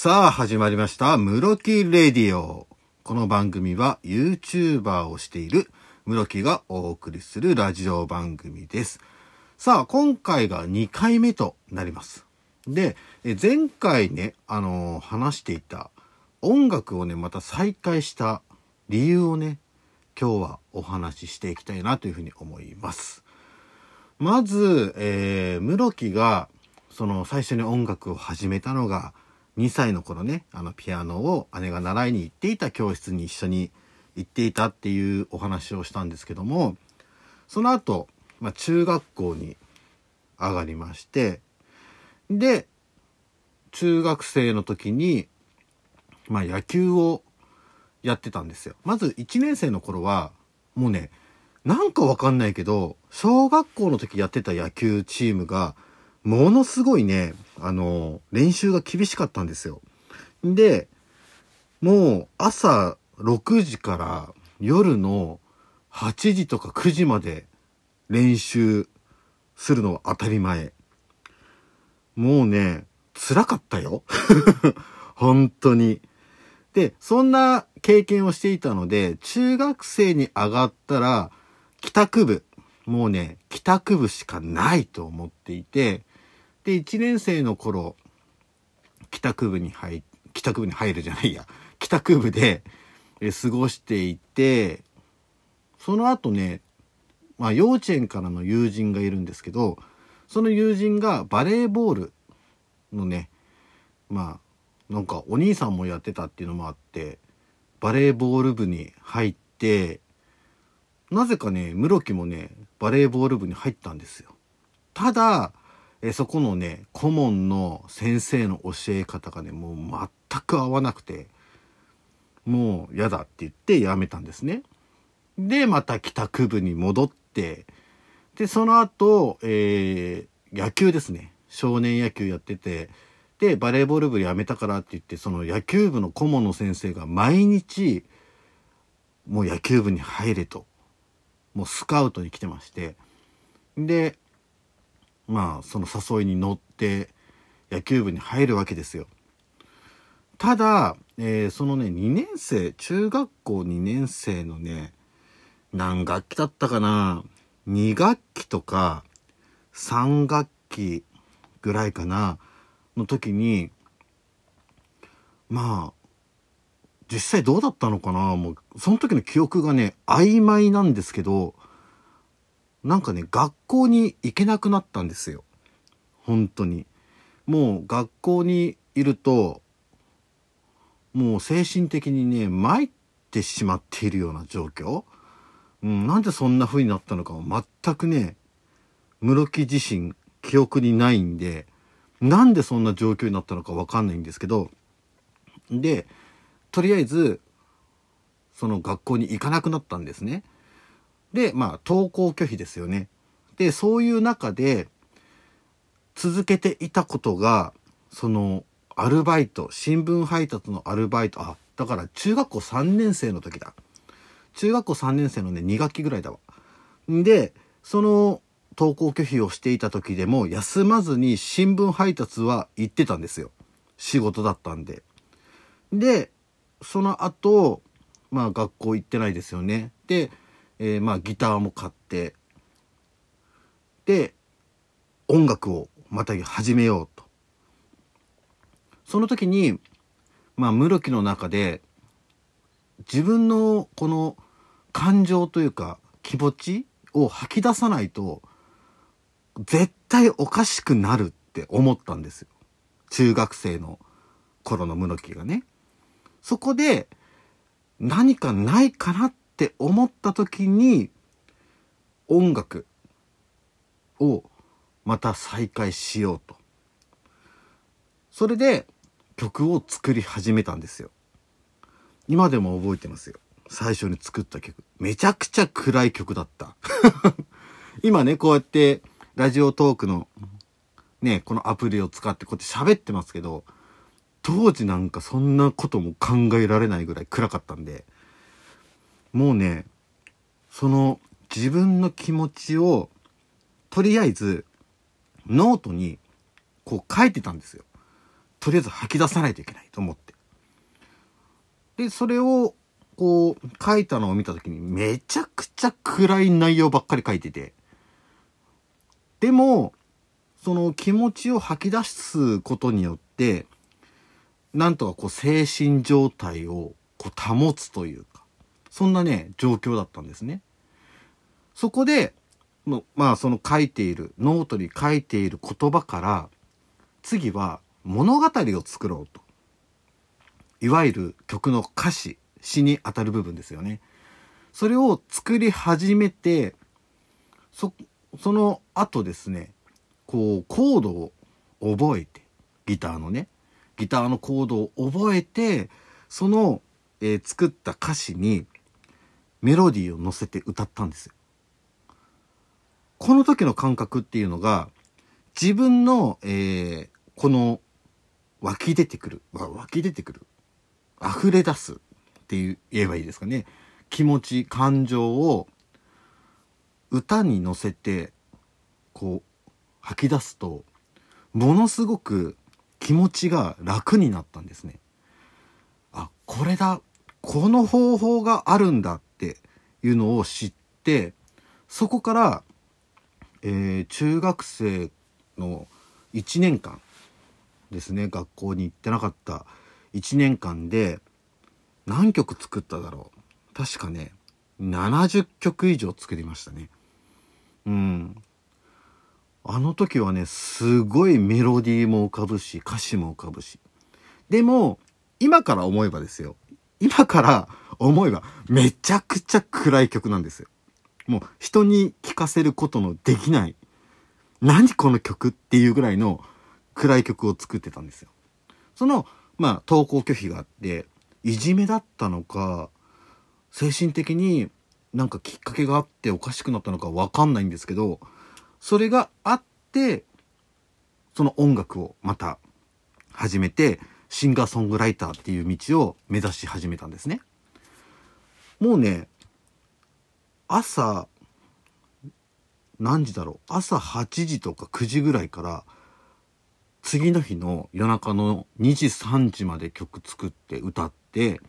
さあ、始まりました。室木レディオ。この番組は YouTuber をしている室木がお送りするラジオ番組です。さあ、今回が2回目となります。で、前回ね、あのー話していた音楽をね、また再開した理由をね、今日はお話ししていきたいなというふうに思います。まず、えー、室木が、その最初に音楽を始めたのが、2歳の頃ね、あのピアノを姉が習いに行っていた教室に一緒に行っていたっていうお話をしたんですけども、その後、まあ、中学校に上がりまして、で、中学生の時に、まあ野球をやってたんですよ。まず1年生の頃は、もうね、なんかわかんないけど、小学校の時やってた野球チームが、ものすごいね、あの、練習が厳しかったんですよ。で、もう朝6時から夜の8時とか9時まで練習するのは当たり前。もうね、辛かったよ。本当に。で、そんな経験をしていたので、中学生に上がったら、帰宅部、もうね、帰宅部しかないと思っていて、で、1年生の頃、帰宅部に入、帰宅部に入るじゃないや、帰宅部で、え過ごしていて、その後ね、まあ幼稚園からの友人がいるんですけど、その友人がバレーボールのね、まあ、なんかお兄さんもやってたっていうのもあって、バレーボール部に入って、なぜかね、室木もね、バレーボール部に入ったんですよ。ただ、えそこのね、顧問の先生の教え方がね、もう全く合わなくて、もう嫌だって言ってやめたんですね。で、また帰宅部に戻って、で、その後、えー野球ですね。少年野球やってて、で、バレーボール部辞めたからって言って、その野球部の顧問の先生が毎日、もう野球部に入れと、もうスカウトに来てまして、で、まあ、その誘いに乗って、野球部に入るわけですよ。ただ、えーそのね、2年生、中学校2年生のね、何学期だったかな ?2 学期とか3学期ぐらいかなの時に、まあ、実際どうだったのかなもう、その時の記憶がね、曖昧なんですけど、なんかね、学校に行けなくなったんですよ。本当に。もう学校にいると、もう精神的にね、参ってしまっているような状況。うん、なんでそんな風になったのかは全くね、室木自身記憶にないんで、なんでそんな状況になったのかわかんないんですけど、で、とりあえず、その学校に行かなくなったんですね。で、まあ、登校拒否ですよね。で、そういう中で、続けていたことが、その、アルバイト、新聞配達のアルバイト、あ、だから中学校3年生の時だ。中学校3年生のね、2学期ぐらいだわ。んで、その、登校拒否をしていた時でも、休まずに新聞配達は行ってたんですよ。仕事だったんで。で、その後、まあ学校行ってないですよね。で、えーまあギターも買って、で、音楽をまた始めようと。その時に、まあ室木の中で、自分のこの感情というか気持ちを吐き出さないと、絶対おかしくなるって思ったんですよ。中学生の頃の室木がね。そこで何かないかなっって思った時に音楽をまた再開しようと。それで曲を作り始めたんですよ。今でも覚えてますよ。最初に作った曲。めちゃくちゃ暗い曲だった。今ね、こうやってラジオトークのね、このアプリを使ってこうやって喋ってますけど、当時なんかそんなことも考えられないぐらい暗かったんで、もうね、その自分の気持ちを、とりあえずノートにこう書いてたんですよ。とりあえず吐き出さないといけないと思って。で、それを、こう、書いたのを見た時にめちゃくちゃ暗い内容ばっかり書いてて。でも、その気持ちを吐き出すことによって、なんとかこう精神状態をこう保つというか、そんなね、状況だったんですね。そこで、まあその書いている、ノートに書いている言葉から、次は物語を作ろうと。いわゆる曲の歌詞、詩に当たる部分ですよね。それを作り始めて、そ、その後ですね、こう、コードを覚えて、ギターのね、ギターのコードを覚えて、その、えー、作った歌詞にメロディーを乗せて歌ったんですよ。この時の感覚っていうのが、自分の、えー、この湧き出てくる、湧き出てくる、溢れ出すっていう言えばいいですかね。気持ち、感情を歌に乗せて、こう、吐き出すと、ものすごく気持ちが楽になったんですね。あ、これだ。この方法があるんだっいうのを知って、そこから、えー、中学生の1年間ですね、学校に行ってなかった1年間で何曲作っただろう。確かね、70曲以上作りましたね。うん。あの時はね、すごいメロディーも浮かぶし、歌詞も浮かぶし。でも、今から思えばですよ。今から思えば、めちゃくちゃ暗い曲なんですよ。もう、人に聴かせることのできない、何この曲っていうぐらいの暗い曲を作ってたんですよ。その、まあ、登校拒否があって、いじめだったのか、精神的になんかきっかけがあっておかしくなったのかわかんないんですけど、それがあって、その音楽をまた始めて、シンガーソングライターっていう道を目指し始めたんですね。もうね、朝、何時だろう？朝8時とか9時ぐらいから次の日の夜中の2時3時まで曲作って歌って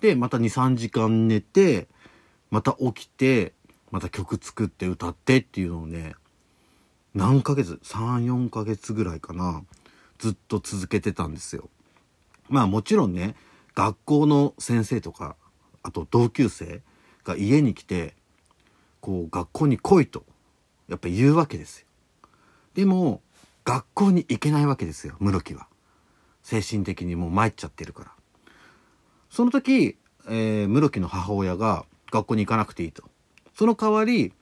でまた23時間寝てまた起きてまた曲作って歌ってっていうのをね何ヶ月？34ヶ月ぐらいかなずっと続けてたんですよ。まあもちろんね学校の先生とかあと同級生が家に来てこう学校に来いとやっぱ言うわけですよ。でも学校に行けないわけですよ室木は。精神的にもう参っちゃってるから。その時、えー、室木の母親が学校に行かなくていいと。その代わり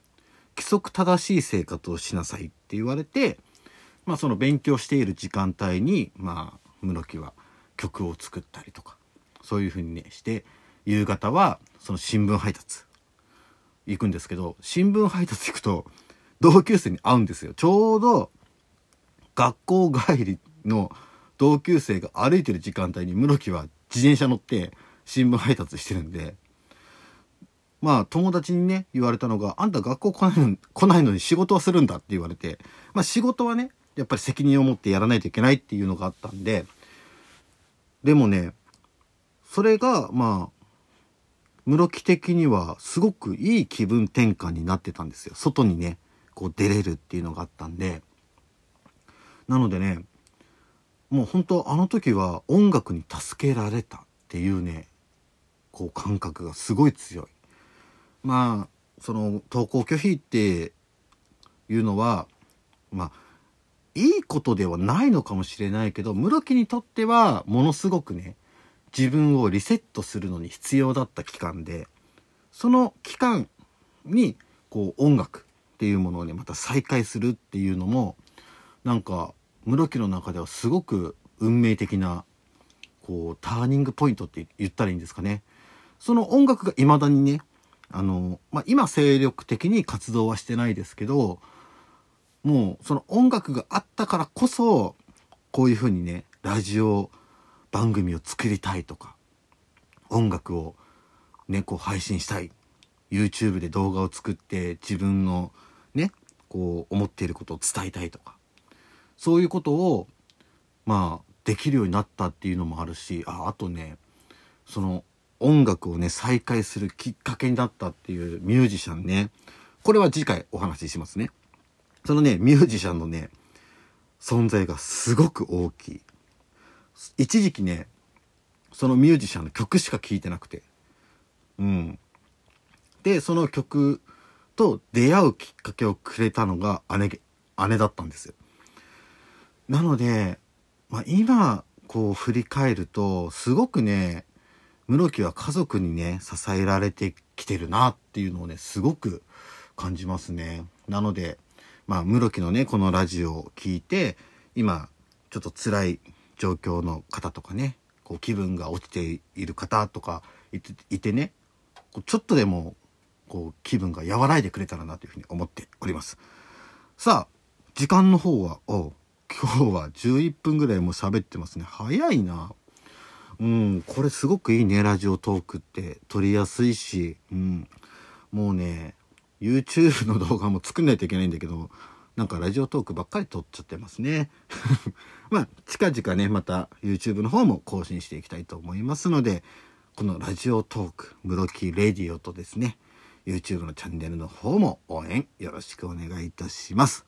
規則正しい生活をしなさいって言われて、まあその勉強している時間帯に、まあ室木は曲を作ったりとか、そういうふうにね、して、夕方はその新聞配達行くんですけど、新聞配達行くと同級生に会うんですよ。ちょうど学校帰りの同級生が歩いてる時間帯に室木は自転車乗って新聞配達してるんで、まあ友達にね、言われたのが、あんた学校来ないの来ないのに仕事はするんだって言われて、まあ仕事はね、やっぱり責任を持ってやらないといけないっていうのがあったんで、でもね、それが、まあ、室木的にはすごくいい気分転換になってたんですよ。外にね、こう出れるっていうのがあったんで。なのでね、もう本当あの時は音楽に助けられたっていうね、こう感覚がすごい強い。まあその登校拒否っていうのはまあいいことではないのかもしれないけど室木にとってはものすごくね自分をリセットするのに必要だった期間でその期間にこう音楽っていうものをねまた再開するっていうのもなんか室木の中ではすごく運命的なこうターニングポイントって言ったらいいんですかね。その音楽が未だにねあの、まあ、今精力的に活動はしてないですけど、もうその音楽があったからこそ、こういうふうにね、ラジオ番組を作りたいとか、音楽をね、こう配信したい。YouTube で動画を作って自分のね、こう思っていることを伝えたいとか、そういうことを、まあ、できるようになったっていうのもあるし、あ、あとね、その音楽をね、再開するきっかけになったっていうミュージシャンね。これは次回お話ししますね。そのね、ミュージシャンのね、存在がすごく大きい。一時期ね、そのミュージシャンの曲しか聴いてなくて。うん。で、その曲と出会うきっかけをくれたのが姉、姉だったんですよ。なので、まあ、今、こう振り返ると、すごくね、室木は家族にね、支えられてきてるなっていうのをね、すごく感じますね。なので、まあ、室木のね、このラジオを聞いて、今、ちょっと辛い状況の方とかね、こう気分が落ちている方とかいていてね、ちょっとでも、こう気分が和らいでくれたらなというふうに思っております。さあ、時間の方は、お今日は11分ぐらいもう喋ってますね。早いな。うん、これすごくいいね、ラジオトークって。撮りやすいし、うん。もうね、YouTube の動画も作んないといけないんだけど、なんかラジオトークばっかり撮っちゃってますね。まあ、近々ね、また YouTube の方も更新していきたいと思いますので、このラジオトーク、ムロキレディオとですね、YouTube のチャンネルの方も応援よろしくお願いいたします。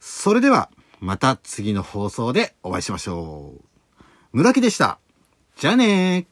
それでは、また次の放送でお会いしましょう。村木でした。じゃあね